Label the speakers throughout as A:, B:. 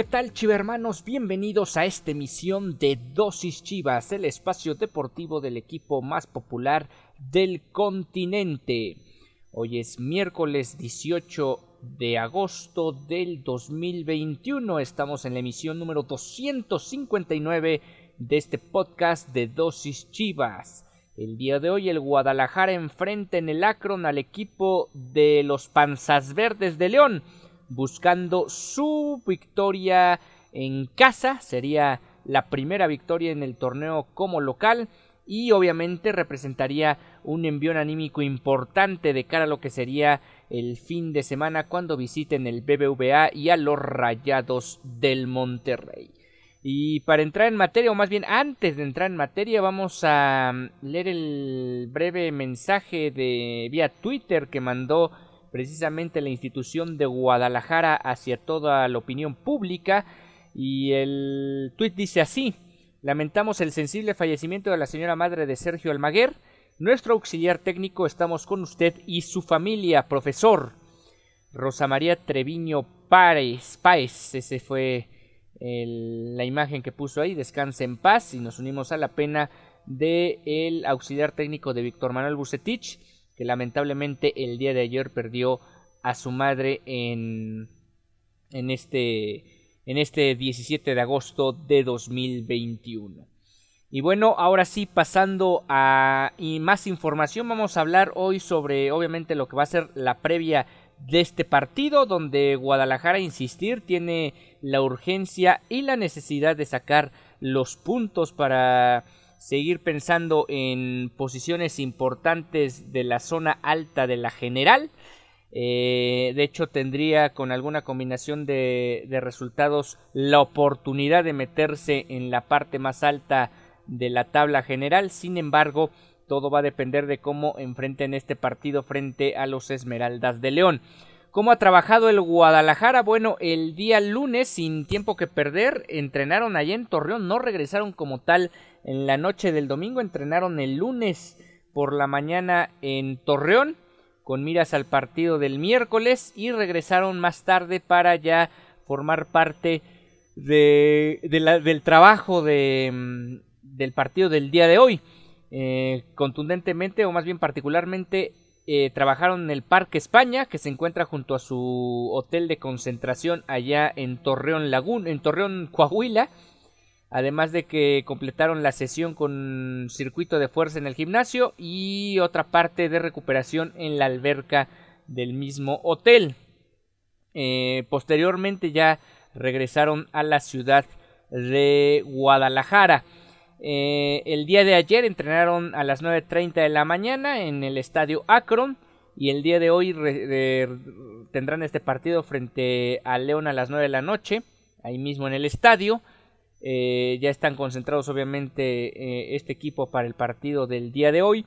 A: ¿Qué tal chivermanos? Bienvenidos a esta emisión de Dosis Chivas, el espacio deportivo del equipo más popular del continente. Hoy es miércoles 18 de agosto del 2021. Estamos en la emisión número 259 de este podcast de Dosis Chivas. El día de hoy el Guadalajara enfrenta en el Akron al equipo de los Panzas Verdes de León buscando su victoria en casa. Sería la primera victoria en el torneo como local y obviamente representaría un envío anímico importante de cara a lo que sería el fin de semana cuando visiten el BBVA y a los Rayados del Monterrey. Y para entrar en materia, o más bien antes de entrar en materia, vamos a leer el breve mensaje de vía Twitter que mandó precisamente la institución de Guadalajara hacia toda la opinión pública y el tuit dice así lamentamos el sensible fallecimiento de la señora madre de Sergio Almaguer. Nuestro auxiliar técnico estamos con usted y su familia profesor Rosa María Treviño Páez, Páez ese fue la imagen que puso ahí descanse en paz y nos unimos a la pena de el auxiliar técnico de Víctor Manuel Bucetich que lamentablemente el día de ayer perdió a su madre en, en, este, en este 17 de agosto de 2021. Y bueno, ahora sí, pasando a más información, vamos a hablar hoy sobre obviamente lo que va a ser la previa de este partido, donde Guadalajara, insistir, tiene la urgencia y la necesidad de sacar los puntos para seguir pensando en posiciones importantes de la zona alta de la general. Eh, de hecho, tendría con alguna combinación de, resultados la oportunidad de meterse en la parte más alta de la tabla general. Sin embargo, todo va a depender de cómo enfrenten este partido frente a los Esmeraldas de León. ¿Cómo ha trabajado el Guadalajara? Bueno, el día lunes, sin tiempo que perder, entrenaron allá en Torreón, no regresaron como tal en la noche del domingo, entrenaron el lunes por la mañana en Torreón, con miras al partido del miércoles, y regresaron más tarde para ya formar parte de, del trabajo de, mm, del partido del día de hoy. Eh, contundentemente, o más bien particularmente, eh, trabajaron en el Parque España, que se encuentra junto a su hotel de concentración allá en Torreón Lagún, en Torreón Coahuila. Además de que completaron la sesión con circuito de fuerza en el gimnasio y otra parte de recuperación en la alberca del mismo hotel. Eh, posteriormente ya regresaron a la ciudad de Guadalajara. Eh, el día de ayer entrenaron a las 9.30 de la mañana en el estadio Akron y el día de hoy tendrán este partido frente a León a las 9 de la noche, ahí mismo en el estadio. Eh, ya están concentrados obviamente eh, este equipo para el partido del día de hoy.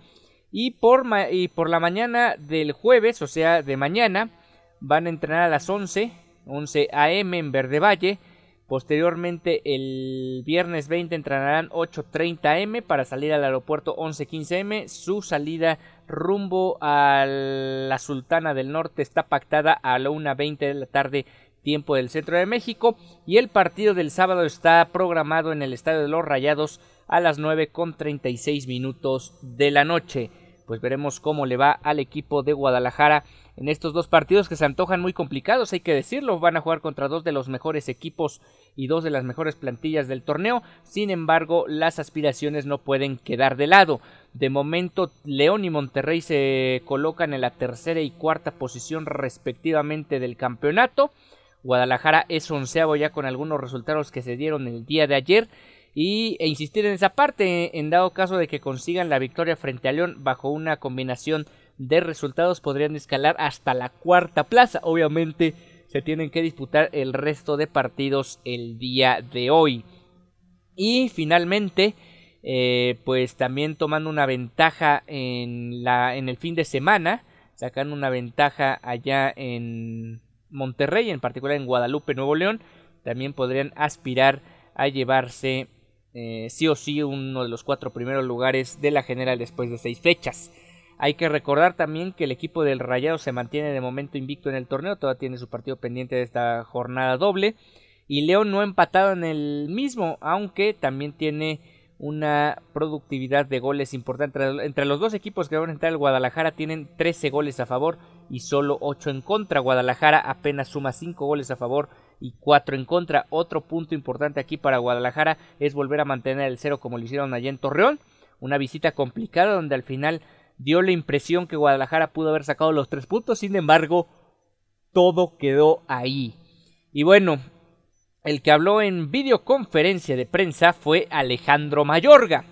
A: Y por, y por la mañana del jueves, o sea, de mañana, van a entrenar a las 11, 11 am en Verde Valle Posteriormente, el viernes 20 entrenarán 8.30 m para salir al aeropuerto 11.15 m. Su salida rumbo a la Sultana del Norte está pactada a la 1.20 de la tarde, tiempo del centro de México. Y el partido del sábado está programado en el Estadio de los Rayados a las 9.36 minutos de la noche. pues veremos cómo le va al equipo de Guadalajara en estos dos partidos que se antojan muy complicados, hay que decirlo, van a jugar contra dos de los mejores equipos y dos de las mejores plantillas del torneo, sin embargo las aspiraciones no pueden quedar de lado. De momento León y Monterrey se colocan en la tercera y cuarta posición respectivamente del campeonato. Guadalajara es onceavo ya con algunos resultados que se dieron el día de ayer. Y, e insistir en esa parte en dado caso de que consigan la victoria frente a León bajo una combinación de resultados podrían escalar hasta la cuarta plaza. Obviamente se tienen que disputar el resto de partidos el día de hoy. Y finalmente eh, pues también tomando una ventaja en la en el fin de semana sacando una ventaja allá en Monterrey en particular en Guadalupe Nuevo León también podrían aspirar a llevarse eh, sí o sí uno de los cuatro primeros lugares de la general después de seis fechas. Hay que recordar también que el equipo del Rayado se mantiene de momento invicto en el torneo, todavía tiene su partido pendiente de esta jornada doble. Y León no ha empatado en el mismo, aunque también tiene una productividad de goles importante. Entre, los dos equipos que van a entrar el Guadalajara tienen 13 goles a favor y solo 8 en contra. Guadalajara apenas suma 5 goles a favor y 4 en contra. Otro punto importante aquí para Guadalajara es volver a mantener el cero como lo hicieron allá en Torreón. Una visita complicada donde al final dio la impresión que Guadalajara pudo haber sacado los 3 puntos. Sin embargo, todo quedó ahí. Y bueno, el que habló en videoconferencia de prensa fue Alejandro Mayorga.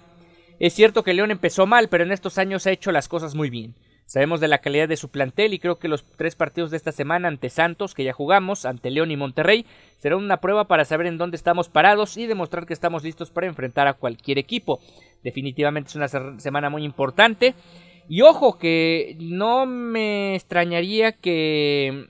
A: Es cierto que León empezó mal, pero en estos años ha hecho las cosas muy bien. Sabemos de la calidad de su plantel y creo que los tres partidos de esta semana ante Santos, que ya jugamos, ante León y Monterrey, serán una prueba para saber en dónde estamos parados y demostrar que estamos listos para enfrentar a cualquier equipo. Definitivamente es una semana muy importante. Y ojo que no me extrañaría que,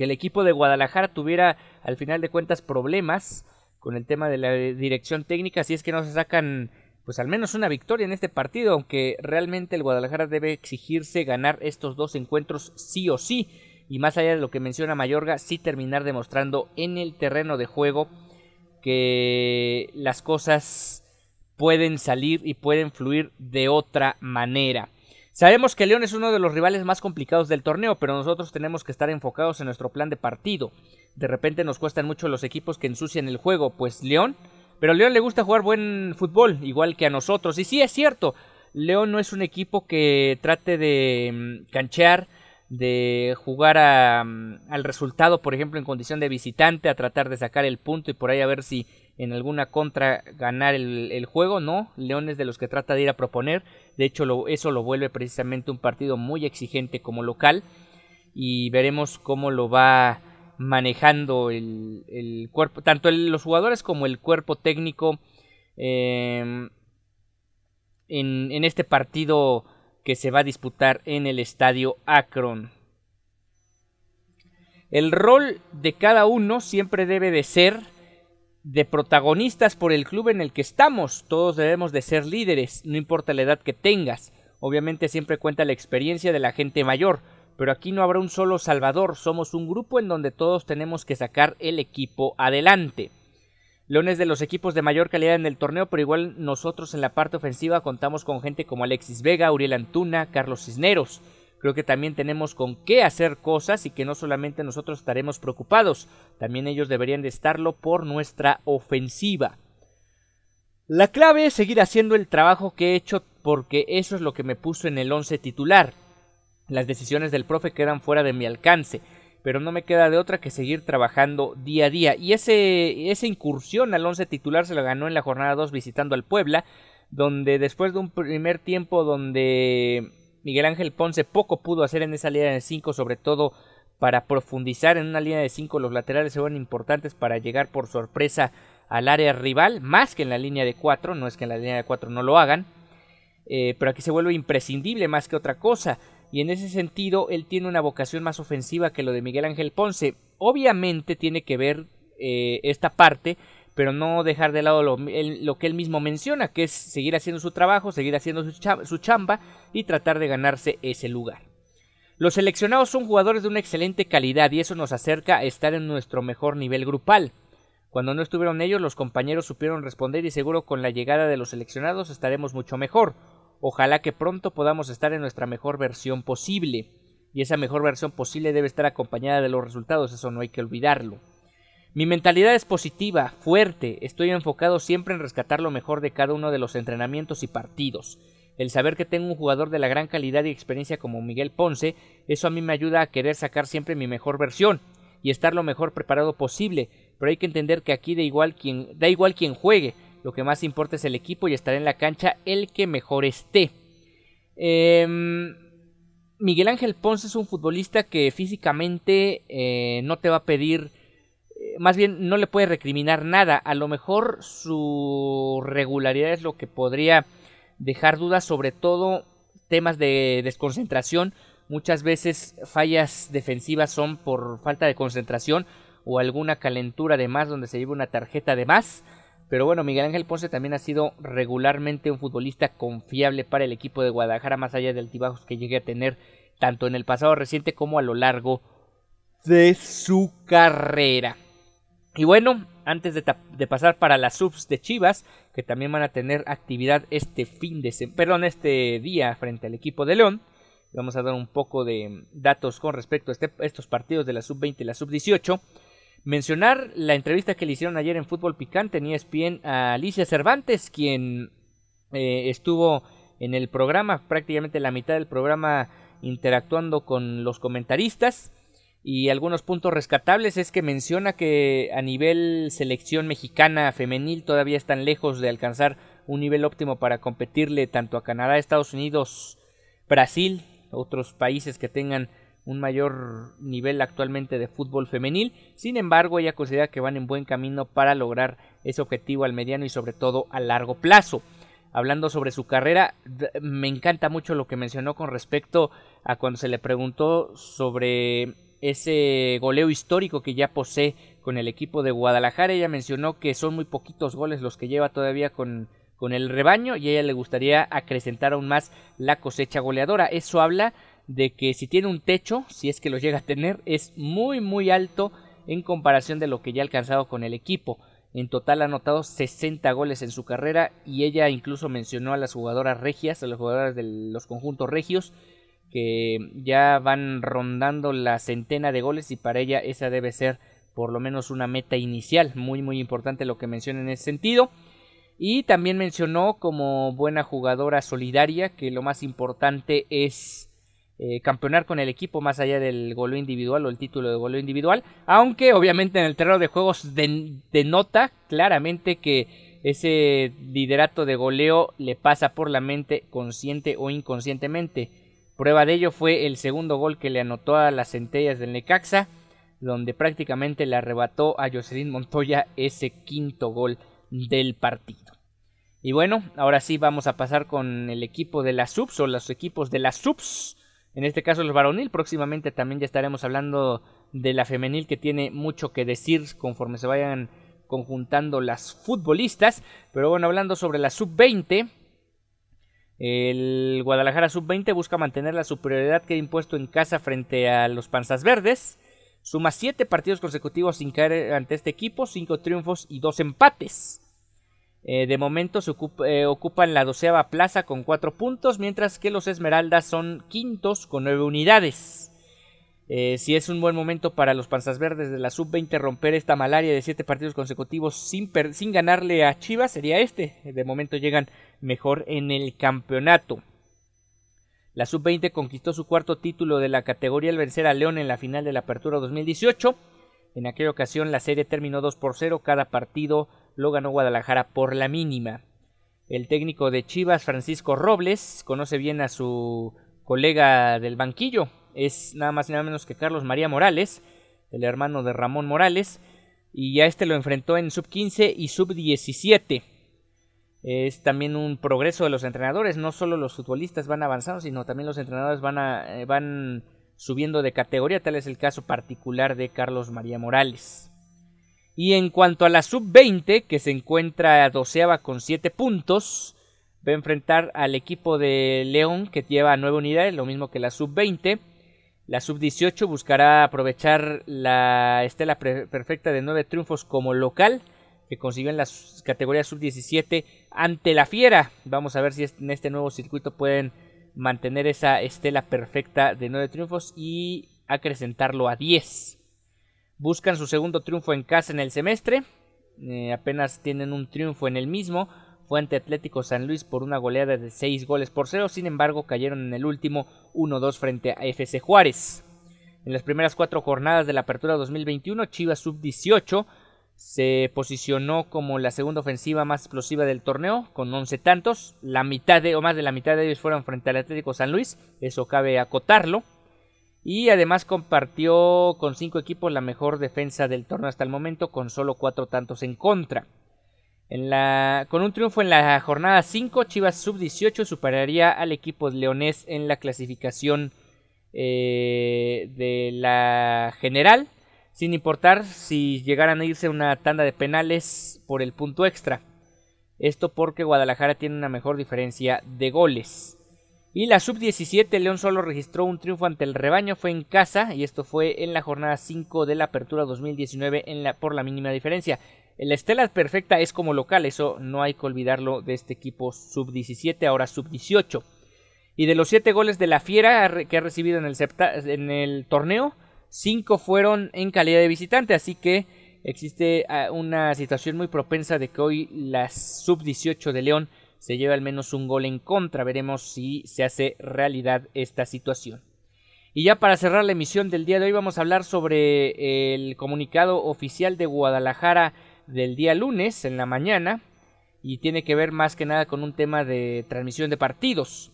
A: que el equipo de Guadalajara tuviera al final de cuentas problemas con el tema de la dirección técnica si es que no se sacan pues al menos una victoria en este partido, aunque realmente el Guadalajara debe exigirse ganar estos dos encuentros sí o sí, y más allá de lo que menciona Mayorga, sí terminar demostrando en el terreno de juego que las cosas pueden salir y pueden fluir de otra manera. Sabemos que León es uno de los rivales más complicados del torneo, pero nosotros tenemos que estar enfocados en nuestro plan de partido. De repente nos cuestan mucho los equipos que ensucian el juego, pues León pero a León le gusta jugar buen fútbol, igual que a nosotros. Y sí es cierto, León no es un equipo que trate de mm, canchear, de jugar mm, al resultado, por ejemplo, en condición de visitante, a tratar de sacar el punto y por ahí a ver si en alguna contra ganar el, juego. No, León es de los que trata de ir a proponer. De hecho, eso lo vuelve precisamente un partido muy exigente como local. Y veremos cómo lo va manejando el, cuerpo, tanto los jugadores como el cuerpo técnico em, en, en este partido que se va a disputar en el estadio Akron. El rol de cada uno siempre debe de ser de protagonistas por el club en el que estamos. Todos debemos de ser líderes, no importa la edad que tengas. Obviamente siempre cuenta la experiencia de la gente mayor pero aquí no habrá un solo salvador, somos un grupo en donde todos tenemos que sacar el equipo adelante. León es de los equipos de mayor calidad en el torneo, pero igual nosotros en la parte ofensiva contamos con gente como Alexis Vega, Uriel Antuna, Carlos Cisneros. Creo que también tenemos con qué hacer cosas y que no solamente nosotros estaremos preocupados, también ellos deberían de estarlo por nuestra ofensiva. La clave es seguir haciendo el trabajo que he hecho porque eso es lo que me puso en el once titular. Las decisiones del profe quedan fuera de mi alcance, pero no me queda de otra que seguir trabajando día a día. Y ese, esa incursión al once titular se lo ganó en la jornada 2 visitando al Puebla, donde después de un primer tiempo donde Miguel Ángel Ponce poco pudo hacer en esa línea de 5, sobre todo para profundizar en una línea de 5, los laterales fueron importantes para llegar por sorpresa al área rival, más que en la línea de 4, no es que en la línea de 4 no lo hagan, eh, pero aquí se vuelve imprescindible más que otra cosa. Y en ese sentido él tiene una vocación más ofensiva que lo de Miguel Ángel Ponce. Obviamente tiene que ver eh, esta parte, pero no dejar de lado lo, que él mismo menciona, que es seguir haciendo su trabajo, seguir haciendo su chamba y tratar de ganarse ese lugar. Los seleccionados son jugadores de una excelente calidad y eso nos acerca a estar en nuestro mejor nivel grupal. Cuando no estuvieron ellos, los compañeros supieron responder y seguro con la llegada de los seleccionados estaremos mucho mejor. Ojalá que pronto podamos estar en nuestra mejor versión posible. Y esa mejor versión posible debe estar acompañada de los resultados, eso no hay que olvidarlo. Mi mentalidad es positiva, fuerte, estoy enfocado siempre en rescatar lo mejor de cada uno de los entrenamientos y partidos. El saber que tengo un jugador de la gran calidad y experiencia como Miguel Ponce, eso a mí me ayuda a querer sacar siempre mi mejor versión y estar lo mejor preparado posible, pero hay que entender que aquí da igual quien, da igual quien juegue, lo que más importa es el equipo y estar en la cancha el que mejor esté. Em, Miguel Ángel Ponce es un futbolista que físicamente eh, no te va a pedir, más bien no le puede recriminar nada. A lo mejor su regularidad es lo que podría dejar dudas, sobre todo temas de desconcentración. Muchas veces fallas defensivas son por falta de concentración o alguna calentura de más donde se lleva una tarjeta de más. Pero bueno, Miguel Ángel Ponce también ha sido regularmente un futbolista confiable para el equipo de Guadalajara, más allá de altibajos que llegue a tener tanto en el pasado reciente como a lo largo de su carrera. Y bueno, antes de, pasar para las subs de Chivas, que también van a tener actividad este fin de perdón, este día frente al equipo de León, vamos a dar un poco de datos con respecto a este, estos partidos de la sub 20 y la sub 18. Mencionar la entrevista que le hicieron ayer en Fútbol Picante en ESPN a Alicia Cervantes, quien eh, estuvo en el programa, prácticamente la mitad del programa interactuando con los comentaristas. Y algunos puntos rescatables es que menciona que a nivel selección mexicana femenil todavía están lejos de alcanzar un nivel óptimo para competirle tanto a Canadá, Estados Unidos, Brasil, otros países que tengan un mayor nivel actualmente de fútbol femenil. Sin embargo, ella considera que van en buen camino para lograr ese objetivo al mediano y sobre todo a largo plazo. Hablando sobre su carrera, me encanta mucho lo que mencionó con respecto a cuando se le preguntó sobre ese goleo histórico que ya posee con el equipo de Guadalajara. Ella mencionó que son muy poquitos goles los que lleva todavía con, con el rebaño y a ella le gustaría acrecentar aún más la cosecha goleadora. Eso habla de que si tiene un techo, si es que lo llega a tener, es muy muy alto en comparación de lo que ya ha alcanzado con el equipo. En total ha anotado 60 goles en su carrera y ella incluso mencionó a las jugadoras regias, a las jugadoras de los conjuntos regios, que ya van rondando la centena de goles y para ella esa debe ser por lo menos una meta inicial. Muy muy importante lo que menciona en ese sentido. Y también mencionó como buena jugadora solidaria que lo más importante es eh, campeonar con el equipo más allá del goleo individual o el título de goleo individual, aunque obviamente en el terreno de juegos denota claramente que ese liderato de goleo le pasa por la mente consciente o inconscientemente. Prueba de ello fue el segundo gol que le anotó a las centellas del Necaxa, donde prácticamente le arrebató a Jocelyn Montoya ese quinto gol del partido. Y bueno, ahora sí vamos a pasar con el equipo de las subs o los equipos de las subs en este caso el varonil. Próximamente también ya estaremos hablando de la femenil que tiene mucho que decir conforme se vayan conjuntando las futbolistas. Pero bueno, hablando sobre la sub-20, el Guadalajara sub-20 busca mantener la superioridad que ha impuesto en casa frente a los Panzas Verdes. Suma 7 partidos consecutivos sin caer ante este equipo, 5 triunfos y 2 empates. Eh, de momento se eh, ocupan la doceava plaza con cuatro puntos, mientras que los Esmeraldas son quintos con nueve unidades. Eh, si es un buen momento para los Panzas Verdes de la Sub-20 romper esta malaria de siete partidos consecutivos sin ganarle a Chivas, sería este. De momento llegan mejor en el campeonato. La Sub-20 conquistó su cuarto título de la categoría al vencer a León en la final de la Apertura 2018. En aquella ocasión la serie terminó 2 por 0, cada partido lo ganó Guadalajara por la mínima. El técnico de Chivas, Francisco Robles, conoce bien a su colega del banquillo, es nada más y nada menos que Carlos María Morales, el hermano de Ramón Morales, y a este lo enfrentó en sub 15 y sub 17. Es también un progreso de los entrenadores, no solo los futbolistas van avanzando, sino también los entrenadores van, eh, van subiendo de categoría, tal es el caso particular de Carlos María Morales. Y en cuanto a la sub-20, que se encuentra doceava con 7 puntos, va a enfrentar al equipo de León, que lleva 9 unidades, lo mismo que la sub-20. La sub-18 buscará aprovechar la estela perfecta de 9 triunfos como local, que consiguió en la categoría sub-17 ante la Fiera. Vamos a ver si en este nuevo circuito pueden mantener esa estela perfecta de nueve triunfos y acrecentarlo a 10. Buscan su segundo triunfo en casa en el semestre. Eh, apenas tienen un triunfo en el mismo. Fue ante Atlético San Luis por una goleada de 6 goles por 0. Sin embargo, cayeron en el último 1-2 frente a FC Juárez. En las primeras cuatro jornadas de la apertura 2021, Chivas Sub-18 se posicionó como la segunda ofensiva más explosiva del torneo, con 11 tantos. La mitad de, o más de la mitad de ellos fueron frente al Atlético San Luis, eso cabe acotarlo. Y además compartió con cinco equipos la mejor defensa del torneo hasta el momento, con solo cuatro tantos en contra. En la, con un triunfo en la jornada 5, Chivas Sub-18 superaría al equipo leonés en la clasificación eh, de la general sin importar si llegaran a irse una tanda de penales por el punto extra. Esto porque Guadalajara tiene una mejor diferencia de goles. Y la sub-17 León solo registró un triunfo ante el rebaño, fue en casa y esto fue en la jornada 5 de la apertura 2019 en la, por la mínima diferencia. La estela perfecta es como local, eso no hay que olvidarlo de este equipo sub-17, ahora sub-18. Y de los 7 goles de la Fiera que ha recibido en el, en el torneo, Cinco fueron en calidad de visitante, así que existe ah, una situación muy propensa de que hoy la sub-18 de León se lleve al menos un gol en contra. Veremos si se hace realidad esta situación. Y ya para cerrar la emisión del día de hoy vamos a hablar sobre el comunicado oficial de Guadalajara del día lunes en la mañana y tiene que ver más que nada con un tema de transmisión de partidos.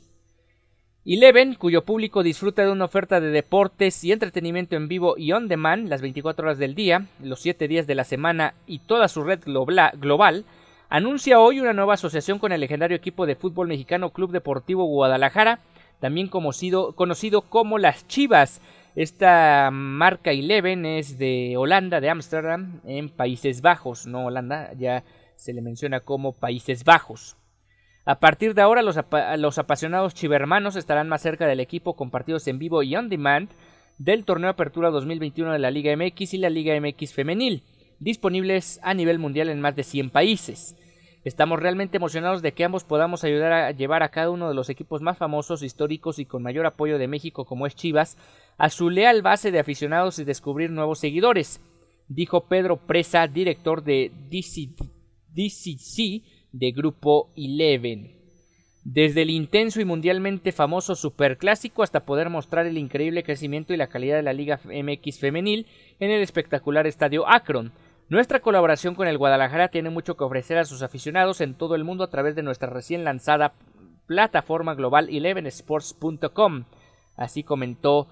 A: Eleven, cuyo público disfruta de una oferta de deportes y entretenimiento en vivo y on demand las 24 horas del día, los 7 días de la semana y toda su red global, anuncia hoy una nueva asociación con el legendario equipo de fútbol mexicano Club Deportivo Guadalajara, también conocido, como las Chivas. Esta marca Eleven es de Holanda, de Ámsterdam, en Países Bajos, no Holanda, ya se le menciona como Países Bajos. A partir de ahora, los, apasionados chivermanos estarán más cerca del equipo con partidos en vivo y on demand del torneo Apertura 2021 de la Liga MX y la Liga MX Femenil, disponibles a nivel mundial en más de 100 países. Estamos realmente emocionados de que ambos podamos ayudar a llevar a cada uno de los equipos más famosos, históricos y con mayor apoyo de México como es Chivas a su leal base de aficionados y descubrir nuevos seguidores, dijo Pedro Presa, director de DCC de Grupo Eleven. Desde el intenso y mundialmente famoso Superclásico hasta poder mostrar el increíble crecimiento y la calidad de la Liga MX femenil en el espectacular estadio Akron. Nuestra colaboración con el Guadalajara tiene mucho que ofrecer a sus aficionados en todo el mundo a través de nuestra recién lanzada plataforma global elevensports.com. Así comentó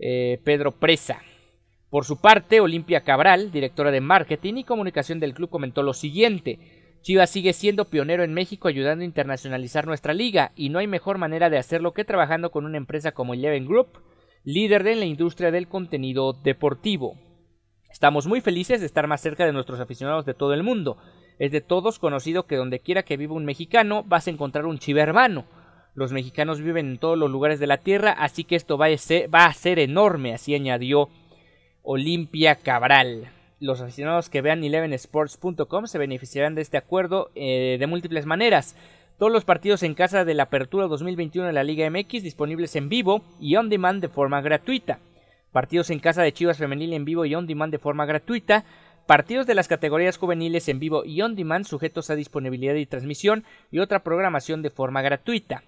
A: eh, Pedro Presa. Por su parte, Olimpia Cabral, directora de marketing y comunicación del club, comentó lo siguiente. Chivas sigue siendo pionero en México ayudando a internacionalizar nuestra liga y no hay mejor manera de hacerlo que trabajando con una empresa como Eleven Group, líder en la industria del contenido deportivo. Estamos muy felices de estar más cerca de nuestros aficionados de todo el mundo. Es de todos conocido que donde quiera que viva un mexicano vas a encontrar un chiva hermano. Los mexicanos viven en todos los lugares de la tierra, así que esto va a ser, va a ser enorme, así añadió Olimpia Cabral los aficionados que vean elevensports.com se beneficiarán de este acuerdo eh, de múltiples maneras. Todos los partidos en casa de la Apertura 2021 de la Liga MX disponibles en vivo y on demand de forma gratuita. Partidos en casa de Chivas Femenil en vivo y on demand de forma gratuita. Partidos de las categorías juveniles en vivo y on demand sujetos a disponibilidad y transmisión y otra programación de forma gratuita.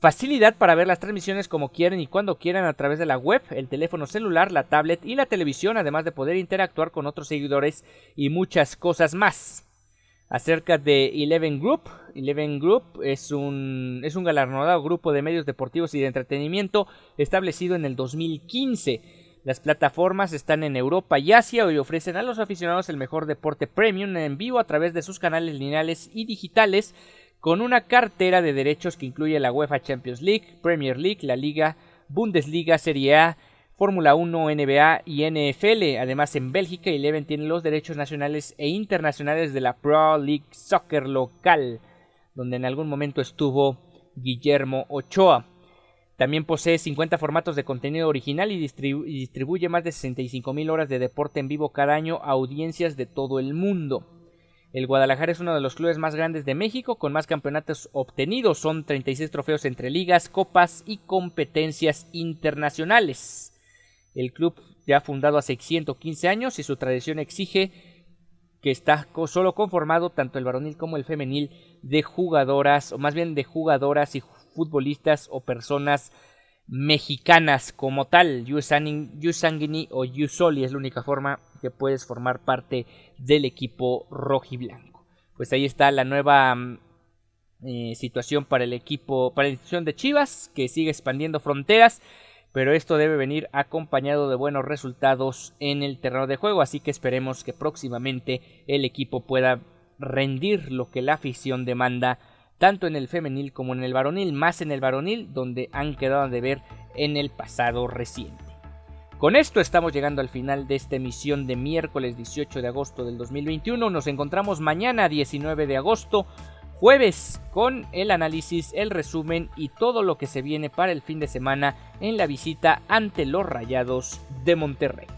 A: Facilidad para ver las transmisiones como quieren y cuando quieran a través de la web, el teléfono celular, la tablet y la televisión, además de poder interactuar con otros seguidores y muchas cosas más. Acerca de Eleven Group, Eleven Group es un, es un galardonado grupo de medios deportivos y de entretenimiento establecido en el 2015. Las plataformas están en Europa y Asia y ofrecen a los aficionados el mejor deporte premium en vivo a través de sus canales lineales y digitales con una cartera de derechos que incluye la UEFA Champions League, Premier League, la Liga, Bundesliga, Serie A, Fórmula 1, NBA y NFL. Además, en Bélgica, Eleven tiene los derechos nacionales e internacionales de la Pro League Soccer local, donde en algún momento estuvo Guillermo Ochoa. También posee 50 formatos de contenido original y, distribuye más de 65 mil horas de deporte en vivo cada año a audiencias de todo el mundo. El Guadalajara es uno de los clubes más grandes de México, con más campeonatos obtenidos. Son 36 trofeos entre ligas, copas y competencias internacionales. El club ya fundado hace 115 años y su tradición exige que está solo conformado tanto el varonil como el femenil de jugadoras, o más bien de jugadoras y futbolistas o personas mexicanas como tal. Yusangini o Yusoli es la única forma que puedes formar parte del equipo rojiblanco. Pues ahí está la nueva mm, eh, situación para el equipo, para la institución de Chivas, que sigue expandiendo fronteras, pero esto debe venir acompañado de buenos resultados en el terreno de juego, así que esperemos que próximamente el equipo pueda rendir lo que la afición demanda tanto en el femenil como en el varonil, más en el varonil, donde han quedado de ver en el pasado reciente. Con esto estamos llegando al final de esta emisión de miércoles 18 de agosto del 2021. Nos encontramos mañana 19 de agosto, jueves, con el análisis, el resumen y todo lo que se viene para el fin de semana en la visita ante los Rayados de Monterrey.